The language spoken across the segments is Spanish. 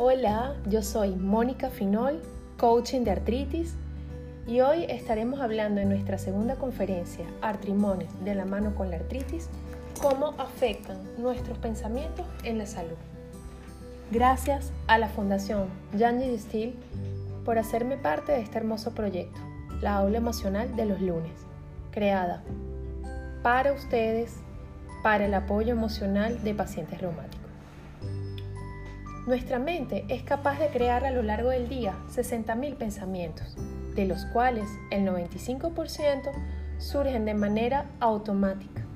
Hola, yo soy Mónica Finol, coaching de artritis, y hoy estaremos hablando en nuestra segunda conferencia, Artrimones de la mano con la artritis, cómo afectan nuestros pensamientos en la salud. Gracias a la Fundación Yanji Steel por hacerme parte de este hermoso proyecto, la aula emocional de los lunes, creada para ustedes, para el apoyo emocional de pacientes reumáticos. Nuestra mente es capaz de crear a lo largo del día 60.000 pensamientos, de los cuales el 95% surgen de manera automática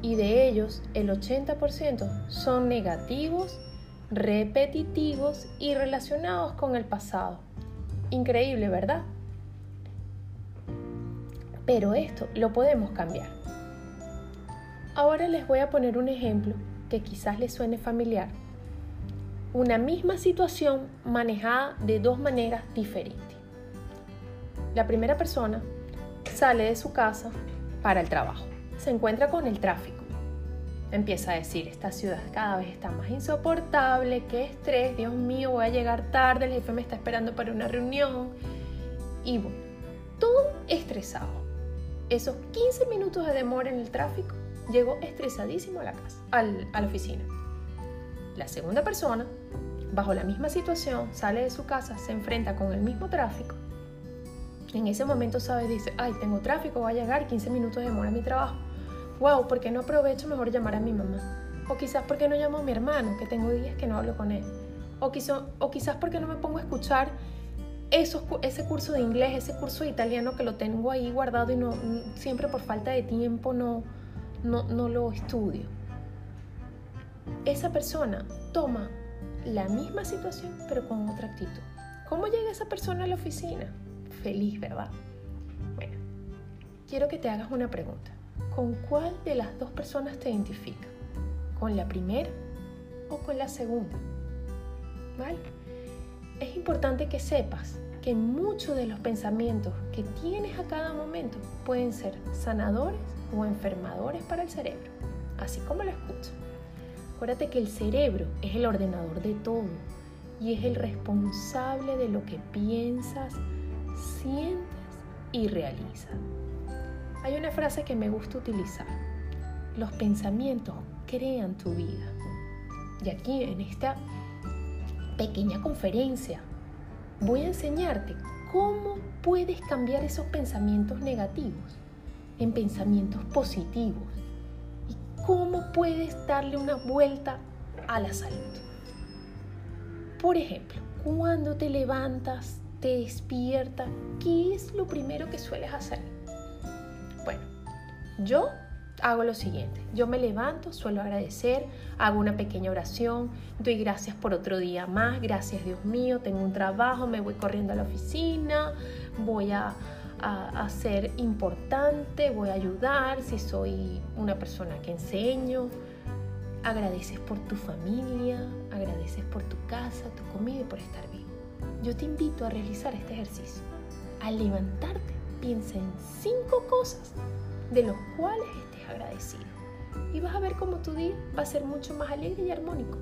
y de ellos el 80% son negativos, repetitivos y relacionados con el pasado. Increíble, ¿verdad? Pero esto lo podemos cambiar. Ahora les voy a poner un ejemplo que quizás les suene familiar una misma situación manejada de dos maneras diferentes. La primera persona sale de su casa para el trabajo, se encuentra con el tráfico. Empieza a decir, esta ciudad cada vez está más insoportable, qué estrés, Dios mío, voy a llegar tarde, el jefe me está esperando para una reunión. Y bueno, todo estresado. Esos 15 minutos de demora en el tráfico, llegó estresadísimo a la casa, a la oficina. La segunda persona, bajo la misma situación, sale de su casa, se enfrenta con el mismo tráfico. En ese momento sabe, dice, ay, tengo tráfico, voy a llegar, 15 minutos de demora mi trabajo. Wow, ¿por qué no aprovecho mejor llamar a mi mamá? O quizás porque no llamo a mi hermano, que tengo días que no hablo con él. O, o quizás porque no me pongo a escuchar esos, ese curso de inglés, ese curso de italiano que lo tengo ahí guardado y no, siempre por falta de tiempo no, no, no lo estudio esa persona toma la misma situación pero con otra actitud. ¿Cómo llega esa persona a la oficina? Feliz, ¿verdad? Bueno, quiero que te hagas una pregunta. ¿Con cuál de las dos personas te identifica? ¿Con la primera o con la segunda? ¿Vale? Es importante que sepas que muchos de los pensamientos que tienes a cada momento pueden ser sanadores o enfermadores para el cerebro, así como lo escuchas. Acuérdate que el cerebro es el ordenador de todo y es el responsable de lo que piensas, sientes y realizas. Hay una frase que me gusta utilizar. Los pensamientos crean tu vida. Y aquí en esta pequeña conferencia voy a enseñarte cómo puedes cambiar esos pensamientos negativos en pensamientos positivos cómo puedes darle una vuelta a la salud. Por ejemplo, cuando te levantas, te despiertas, ¿qué es lo primero que sueles hacer? Bueno, yo hago lo siguiente. Yo me levanto, suelo agradecer, hago una pequeña oración, doy gracias por otro día más, gracias Dios mío, tengo un trabajo, me voy corriendo a la oficina, voy a a, ser importante, voy a ayudar, si soy una persona que enseño, agradeces por tu familia, agradeces por tu casa, tu comida y por estar vivo. Yo te invito a realizar este ejercicio. Al levantarte, piensa en cinco cosas de los cuales estés agradecido. Y vas a ver cómo tu día va a ser mucho más alegre y armónico.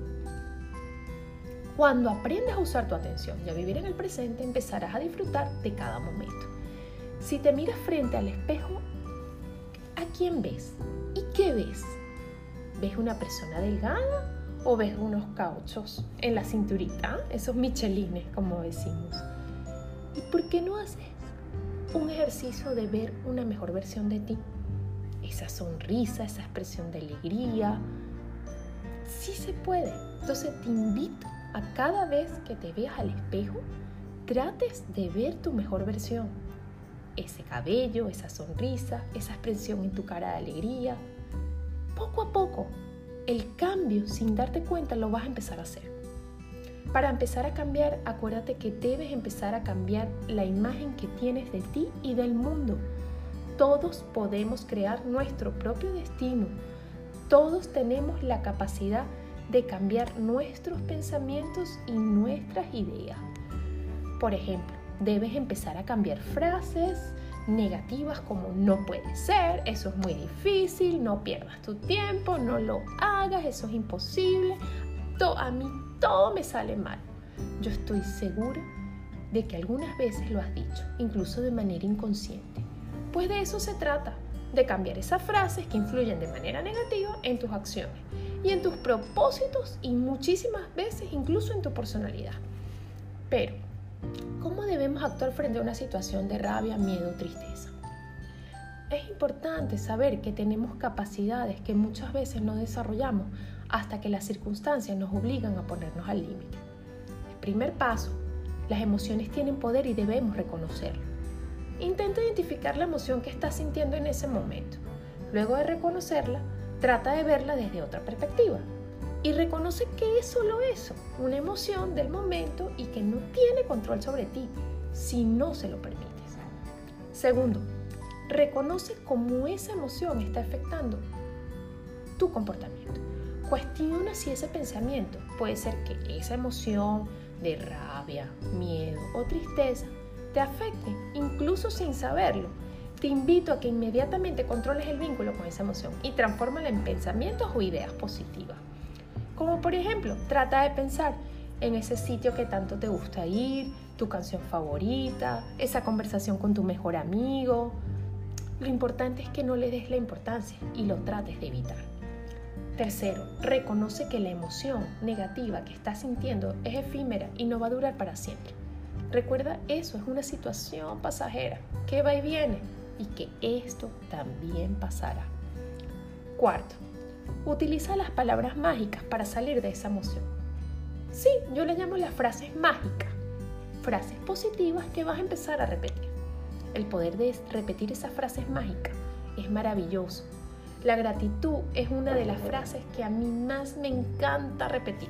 Cuando aprendas a usar tu atención y a vivir en el presente, empezarás a disfrutar de cada momento. Si te miras frente al espejo, ¿a quién ves? ¿Y qué ves? ¿Ves una persona delgada o ves unos cauchos en la cinturita? Esos michelines, como decimos. ¿Y por qué no haces un ejercicio de ver una mejor versión de ti? Esa sonrisa, esa expresión de alegría. Sí se puede. Entonces te invito a cada vez que te veas al espejo, trates de ver tu mejor versión ese cabello, esa sonrisa, esa expresión en tu cara de alegría. Poco a poco, el cambio sin darte cuenta lo vas a empezar a hacer. Para empezar a cambiar, acuérdate que debes empezar a cambiar la imagen que tienes de ti y del mundo. Todos podemos crear nuestro propio destino. Todos tenemos la capacidad de cambiar nuestros pensamientos y nuestras ideas. Por ejemplo, debes empezar a cambiar frases negativas como no puede ser, eso es muy difícil, no pierdas tu tiempo, no lo hagas, eso es imposible, a mí todo me sale mal. Yo estoy segura de que algunas veces lo has dicho, incluso de manera inconsciente. Pues de eso se trata, de cambiar esas frases que influyen de manera negativa en tus acciones y en tus propósitos y muchísimas veces incluso en tu personalidad. Pero, ¿cómo debemos actuar frente a una situación de rabia, miedo tristeza? Es importante saber que tenemos capacidades que muchas veces no desarrollamos hasta que las circunstancias nos obligan a ponernos al límite. El primer paso, las emociones tienen poder y debemos reconocerlo. Intenta identificar la emoción que estás sintiendo en ese momento. Luego de reconocerla, trata de verla desde otra perspectiva y reconoce que es solo eso, una emoción del momento y que no tiene control sobre ti si no se lo permites. Segundo, reconoce cómo esa emoción está afectando tu comportamiento. Cuestiona si ese pensamiento puede ser que esa emoción de rabia, miedo o tristeza te afecte, incluso sin saberlo. Te invito a que inmediatamente controles el vínculo con esa emoción y transfórmala en pensamientos o ideas positivas. Como por ejemplo, trata de pensar en ese sitio que tanto te gusta ir, tu canción favorita, esa conversación con tu mejor amigo. Lo importante es que no le des la importancia y lo trates de evitar. Tercero, reconoce que la emoción negativa que estás sintiendo es efímera y no va a durar para siempre. Recuerda, eso es una situación pasajera que va y viene y que esto también pasará. Cuarto, utiliza las palabras mágicas para salir de esa emoción. Sí, yo le llamo las frases mágicas, frases positivas que vas a empezar a repetir. El poder de repetir esas frases mágicas es maravilloso. La gratitud es una de las frases que a mí más me encanta repetir.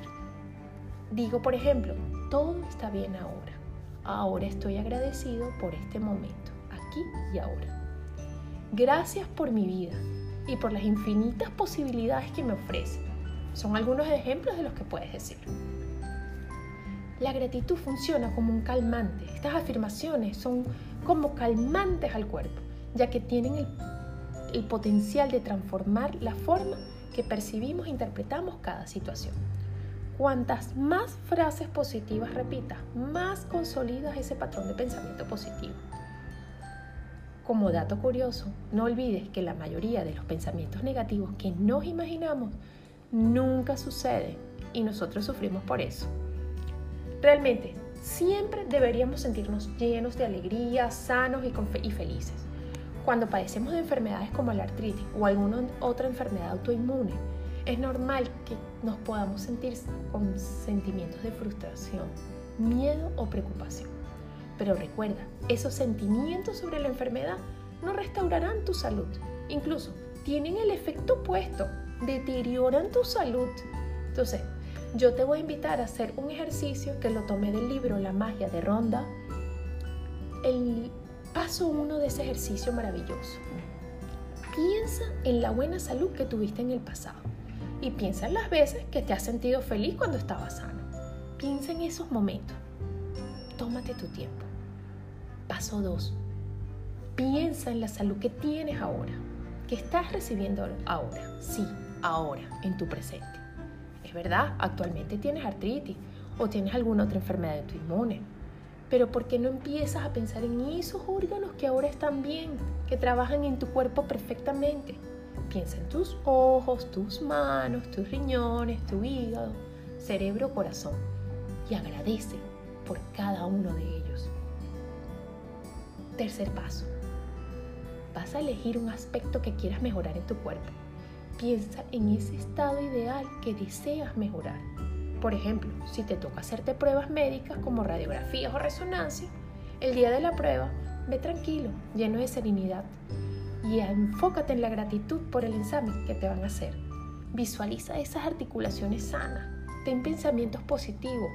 Digo, por ejemplo, todo está bien ahora. Ahora estoy agradecido por este momento, aquí y ahora. Gracias por mi vida y por las infinitas posibilidades que me ofrece. Son algunos ejemplos de los que puedes decir. La gratitud funciona como un calmante. Estas afirmaciones son como calmantes al cuerpo, ya que tienen el, potencial de transformar la forma que percibimos e interpretamos cada situación. Cuantas más frases positivas repitas, más consolidas ese patrón de pensamiento positivo. Como dato curioso, no olvides que la mayoría de los pensamientos negativos que nos imaginamos nunca suceden y nosotros sufrimos por eso. Realmente, siempre deberíamos sentirnos llenos de alegría, sanos y, felices. Cuando padecemos de enfermedades como la artritis o alguna otra enfermedad autoinmune, es normal que nos podamos sentir con sentimientos de frustración, miedo o preocupación. Pero recuerda, esos sentimientos sobre la enfermedad no restaurarán tu salud. Incluso tienen el efecto opuesto, deterioran tu salud. Entonces, yo te voy a invitar a hacer un ejercicio que lo tomé del libro La magia de Ronda. El paso uno de ese ejercicio maravilloso. Piensa en la buena salud que tuviste en el pasado y piensa en las veces que te has sentido feliz cuando estabas sano. Piensa en esos momentos. Tu tiempo. Paso 2. Piensa en la salud que tienes ahora, que estás recibiendo ahora. Sí, ahora, en tu presente. Es verdad, actualmente tienes artritis o tienes alguna otra enfermedad de tu inmune. Pero ¿por qué no empiezas a pensar en esos órganos que ahora están bien, que trabajan en tu cuerpo perfectamente? Piensa en tus ojos, tus manos, tus riñones, tu hígado, cerebro, corazón y agradece por cada uno de ellos. Tercer paso. Vas a elegir un aspecto que quieras mejorar en tu cuerpo. Piensa en ese estado ideal que deseas mejorar. Por ejemplo, si te toca hacerte pruebas médicas como radiografías o resonancia, el día de la prueba, ve tranquilo, lleno de serenidad y enfócate en la gratitud por el examen que te van a hacer. Visualiza esas articulaciones sanas, ten pensamientos positivos,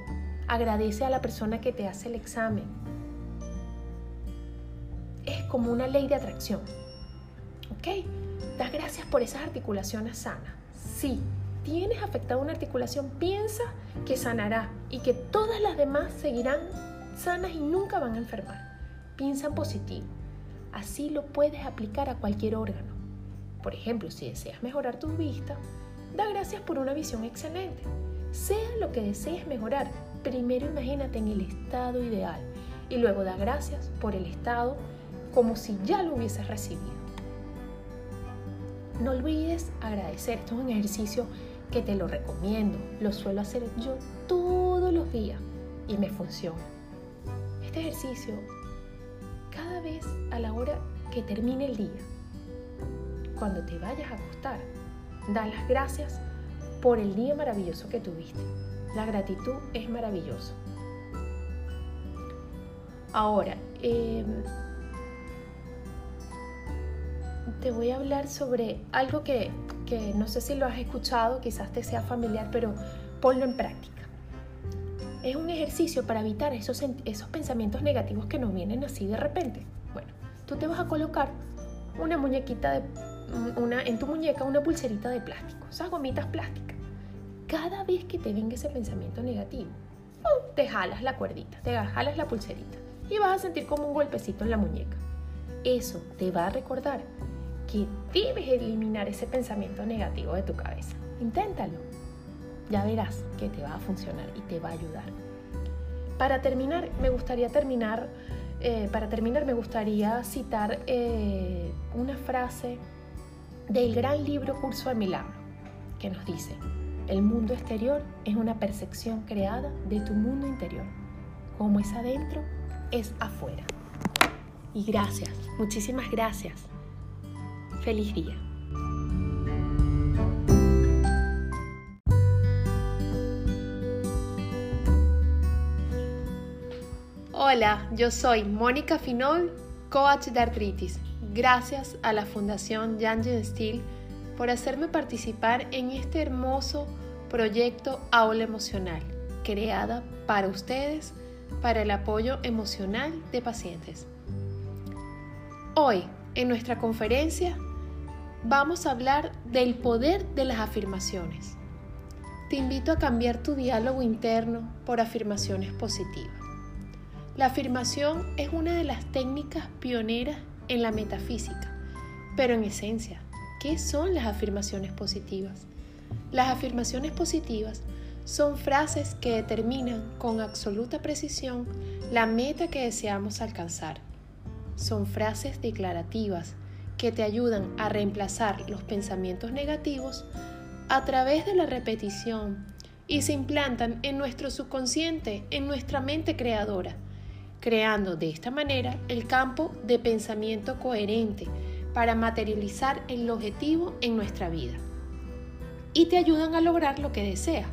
agradece a la persona que te hace el examen. Es como una ley de atracción. ¿Ok? Das gracias por esas articulaciones sanas. Si tienes afectada una articulación, piensa que sanará y que todas las demás seguirán sanas y nunca van a enfermar. Piensa en positivo. Así lo puedes aplicar a cualquier órgano. Por ejemplo, si deseas mejorar tu vista, da gracias por una visión excelente. Sea lo que desees mejorar, primero imagínate en el estado ideal y luego da gracias por el estado como si ya lo hubieses recibido. No olvides agradecer. Esto es un ejercicio que te lo recomiendo. Lo suelo hacer yo todos los días y me funciona. Este ejercicio, cada vez a la hora que termine el día, cuando te vayas a acostar, da las gracias por el día maravilloso que tuviste. La gratitud es maravillosa. Ahora, em, te voy a hablar sobre algo que, no sé si lo has escuchado, quizás te sea familiar, pero ponlo en práctica. Es un ejercicio para evitar esos, esos pensamientos negativos que nos vienen así de repente. Bueno, tú te vas a colocar una muñequita de una, en tu muñeca una pulserita de plástico, esas gomitas plásticas. Cada vez que te venga ese pensamiento negativo, te jalas la cuerdita, te jalas la pulserita y vas a sentir como un golpecito en la muñeca. Eso te va a recordar que debes eliminar ese pensamiento negativo de tu cabeza. Inténtalo. Ya verás que te va a funcionar y te va a ayudar. Para terminar, me gustaría terminar, eh, para terminar me gustaría citar eh, una frase del gran libro Curso de Milagro, que nos dice, el mundo exterior es una percepción creada de tu mundo interior. Como es adentro, es afuera. Y gracias, muchísimas gracias Feliz día. Hola, yo soy Mónica Finol, coach de artritis. Gracias a la Fundación Janjen Steel por hacerme participar en este hermoso proyecto Aula Emocional, creada para ustedes para el apoyo emocional de pacientes. Hoy, en nuestra conferencia, vamos a hablar del poder de las afirmaciones. Te invito a cambiar tu diálogo interno por afirmaciones positivas. La afirmación es una de las técnicas pioneras en la metafísica, pero en esencia, ¿qué son las afirmaciones positivas? Las afirmaciones positivas son frases que determinan con absoluta precisión la meta que deseamos alcanzar. Son frases declarativas que te ayudan a reemplazar los pensamientos negativos a través de la repetición y se implantan en nuestro subconsciente, en nuestra mente creadora, creando de esta manera el campo de pensamiento coherente para materializar el objetivo en nuestra vida. Y te ayudan a lograr lo que deseas,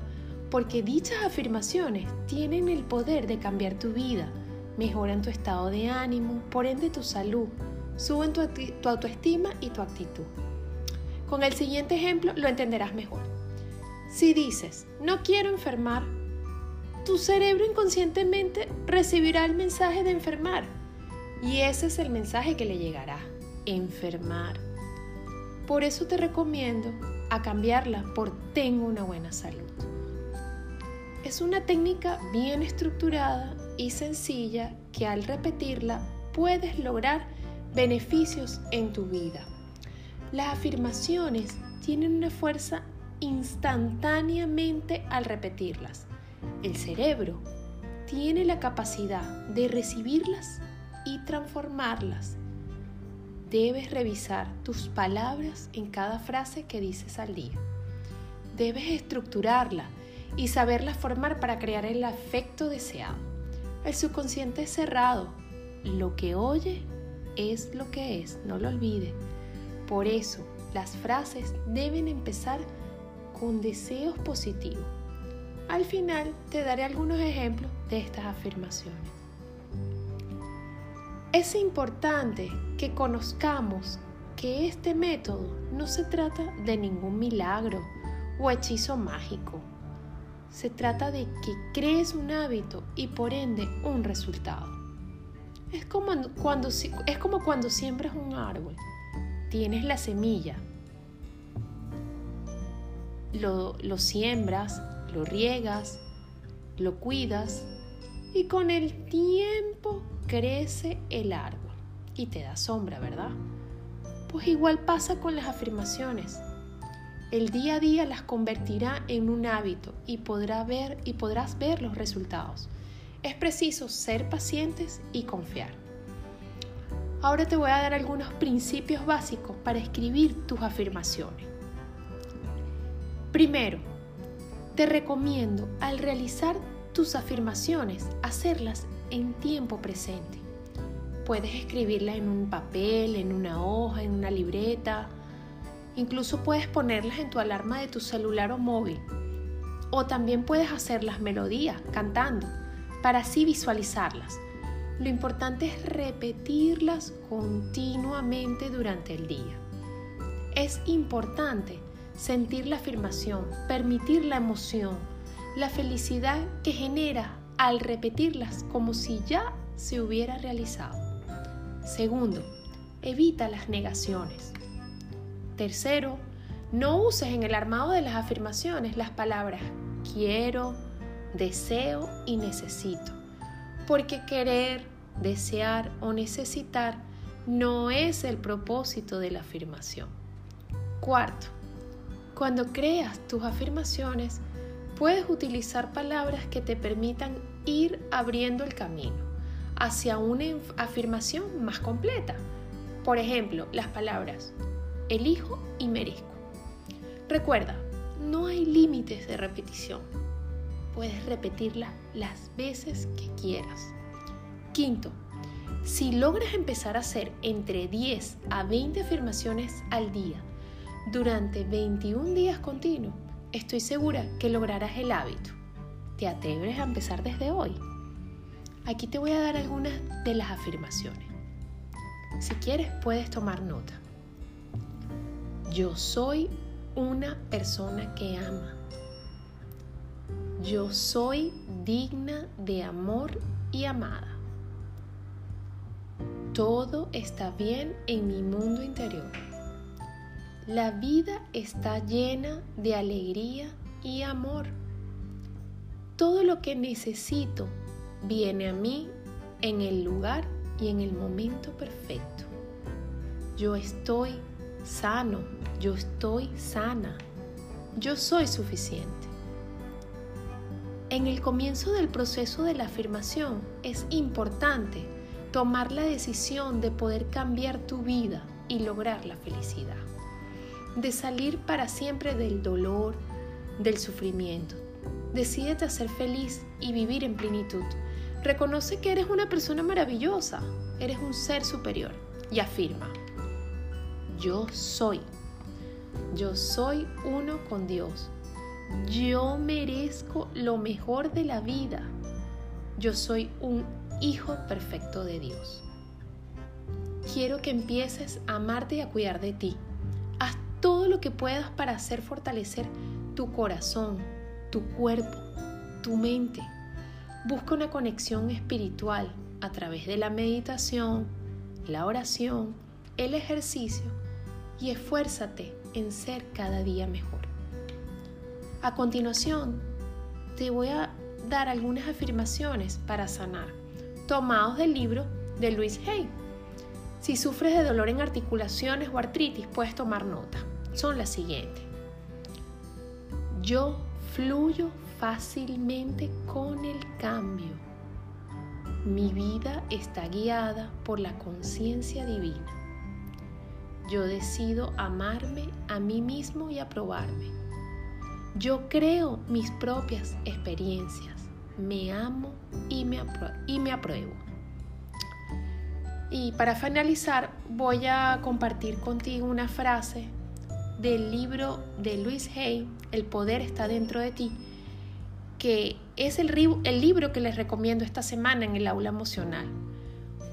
porque dichas afirmaciones tienen el poder de cambiar tu vida, mejoran tu estado de ánimo, por ende tu salud, suben tu, tu autoestima y tu actitud. Con el siguiente ejemplo lo entenderás mejor. Si dices, no quiero enfermar, tu cerebro inconscientemente recibirá el mensaje de enfermar. Y ese es el mensaje que le llegará, enfermar. Por eso te recomiendo a cambiarla por tengo una buena salud. Es una técnica bien estructurada y sencilla que al repetirla puedes lograr beneficios en tu vida. Las afirmaciones tienen una fuerza instantáneamente al repetirlas. El cerebro tiene la capacidad de recibirlas y transformarlas. Debes revisar tus palabras en cada frase que dices al día. Debes estructurarla y saberla formar para crear el afecto deseado. El subconsciente es cerrado. Lo que oye es lo que es, no lo olvide. Por eso, las frases deben empezar con deseos positivos. Al final te daré algunos ejemplos de estas afirmaciones. Es importante que conozcamos que este método no se trata de ningún milagro o hechizo mágico. Se trata de que crees un hábito y por ende un resultado. Es como cuando, es como cuando siembras un árbol. Tienes la semilla, lo, lo siembras, lo riegas, lo cuidas y con el tiempo crece el árbol y te da sombra, ¿verdad? Pues igual pasa con las afirmaciones. El día a día las convertirá en un hábito y, podrá ver, y podrás ver los resultados. Es preciso ser pacientes y confiar. Ahora te voy a dar algunos principios básicos para escribir tus afirmaciones. Primero, te recomiendo al realizar tus afirmaciones hacerlas en tiempo presente. Puedes escribirlas en un papel, en una hoja, en una libreta. Incluso puedes ponerlas en tu alarma de tu celular o móvil. O también puedes hacer las melodías cantando para así visualizarlas. Lo importante es repetirlas continuamente durante el día. Es importante sentir la afirmación, permitir la emoción, la felicidad que genera al repetirlas como si ya se hubiera realizado. Segundo, evita las negaciones. Tercero, no uses en el armado de las afirmaciones las palabras quiero, deseo y necesito, porque querer, desear o necesitar no es el propósito de la afirmación. Cuarto, cuando creas tus afirmaciones, puedes utilizar palabras que te permitan ir abriendo el camino hacia una afirmación más completa. Por ejemplo, las palabras elijo y merezco. Recuerda, no hay límites de repetición. Puedes repetirla las veces que quieras. Quinto, si logras empezar a hacer entre 10 a 20 afirmaciones al día durante 21 días continuos, estoy segura que lograrás el hábito. ¿Te atreves a empezar desde hoy? Aquí te voy a dar algunas de las afirmaciones. Si quieres, puedes tomar nota. Yo soy una persona que ama. Yo soy digna de amor y amada. Todo está bien en mi mundo interior. La vida está llena de alegría y amor. Todo lo que necesito viene a mí en el lugar y en el momento perfecto. Yo estoy sano, yo estoy sana, yo soy suficiente. En el comienzo del proceso de la afirmación es importante tomar la decisión de poder cambiar tu vida y lograr la felicidad de salir para siempre del dolor, del sufrimiento. Decídete a ser feliz y vivir en plenitud. Reconoce que eres una persona maravillosa, eres un ser superior. Y afirma, yo soy, yo soy uno con Dios, yo merezco lo mejor de la vida, yo soy un hijo perfecto de Dios. Quiero que empieces a amarte y a cuidar de ti. Todo lo que puedas para hacer fortalecer tu corazón, tu cuerpo, tu mente. Busca una conexión espiritual a través de la meditación, la oración, el ejercicio y esfuérzate en ser cada día mejor. A continuación, te voy a dar algunas afirmaciones para sanar, tomados del libro de Luis Hay. Si sufres de dolor en articulaciones o artritis, puedes tomar nota son las siguientes. Yo fluyo fácilmente con el cambio. Mi vida está guiada por la conciencia divina. Yo decido amarme a mí mismo y aprobarme. Yo creo mis propias experiencias. Me amo y me, y me apruebo. Y para finalizar, voy a compartir contigo una frase del libro de Luis Hay, El poder está dentro de ti, que es el, el libro que les recomiendo esta semana en el aula emocional.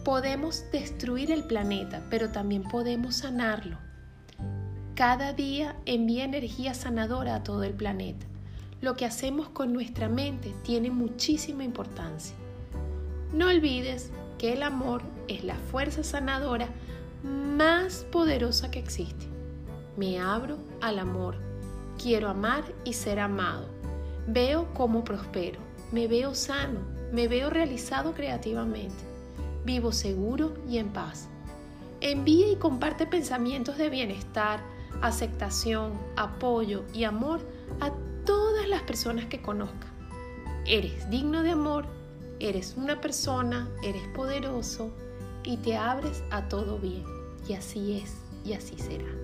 Podemos destruir el planeta, pero también podemos sanarlo. Cada día envía energía sanadora a todo el planeta. Lo que hacemos con nuestra mente tiene muchísima importancia. No olvides que el amor es la fuerza sanadora más poderosa que existe. Me abro al amor. Quiero amar y ser amado. Veo cómo prospero. Me veo sano. Me veo realizado creativamente. Vivo seguro y en paz. Envía y comparte pensamientos de bienestar, aceptación, apoyo y amor a todas las personas que conozca. Eres digno de amor, eres una persona, eres poderoso y te abres a todo bien. Y así es y así será.